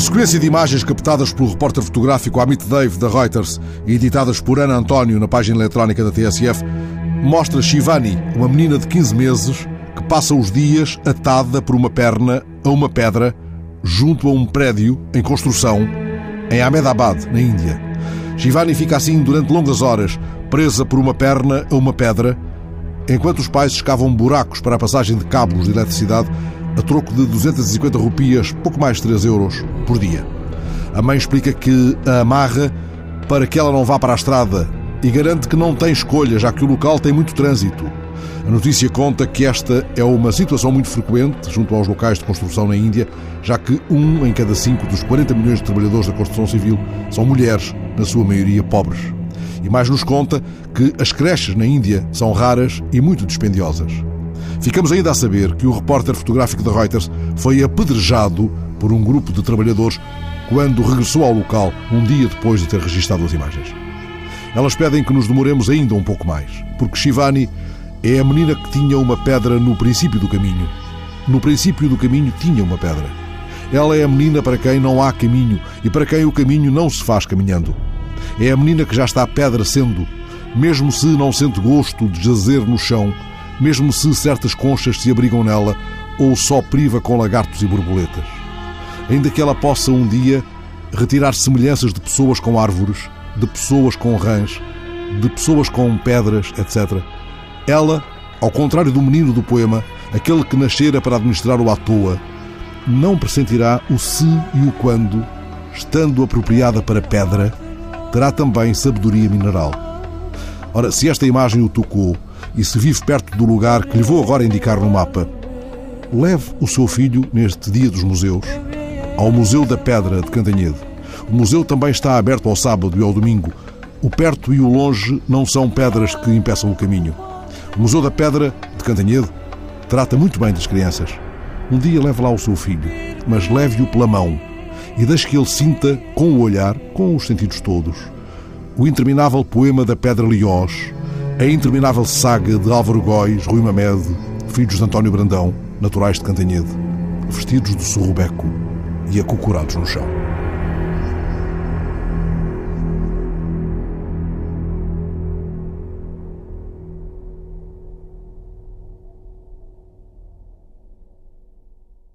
Sequência de imagens captadas pelo repórter fotográfico Amit Dave da Reuters e editadas por Ana António na página eletrónica da TSF mostra Shivani, uma menina de 15 meses, que passa os dias atada por uma perna a uma pedra junto a um prédio em construção em Ahmedabad, na Índia. Shivani fica assim durante longas horas, presa por uma perna a uma pedra, enquanto os pais escavam buracos para a passagem de cabos de eletricidade a troco de 250 rupias, pouco mais de 3 euros, por dia. A mãe explica que a amarra para que ela não vá para a estrada e garante que não tem escolha, já que o local tem muito trânsito. A notícia conta que esta é uma situação muito frequente junto aos locais de construção na Índia, já que um em cada cinco dos 40 milhões de trabalhadores da construção civil são mulheres, na sua maioria pobres. E mais nos conta que as creches na Índia são raras e muito dispendiosas. Ficamos ainda a saber que o repórter fotográfico da Reuters foi apedrejado por um grupo de trabalhadores quando regressou ao local um dia depois de ter registado as imagens. Elas pedem que nos demoremos ainda um pouco mais, porque Shivani é a menina que tinha uma pedra no princípio do caminho. No princípio do caminho tinha uma pedra. Ela é a menina para quem não há caminho e para quem o caminho não se faz caminhando. É a menina que já está pedra sendo, mesmo se não sente gosto de jazer no chão mesmo se certas conchas se abrigam nela ou só priva com lagartos e borboletas. Ainda que ela possa um dia retirar semelhanças de pessoas com árvores, de pessoas com rãs, de pessoas com pedras, etc. Ela, ao contrário do menino do poema, aquele que nascera para administrar o à toa, não pressentirá o se e o quando, estando apropriada para pedra, terá também sabedoria mineral. Ora, se esta imagem o tocou, e se vive perto do lugar que lhe vou agora indicar no mapa, leve o seu filho neste Dia dos Museus ao Museu da Pedra de Cantanhede. O museu também está aberto ao sábado e ao domingo. O perto e o longe não são pedras que impeçam o caminho. O Museu da Pedra de Cantanhede trata muito bem das crianças. Um dia leve lá o seu filho, mas leve-o pela mão e deixe que ele sinta, com o olhar, com os sentidos todos, o interminável poema da Pedra Liós, a interminável saga de Álvaro Góis, Rui Mamed, filhos de António Brandão, naturais de Cantanhede, vestidos de surrubeco e acocorados no chão.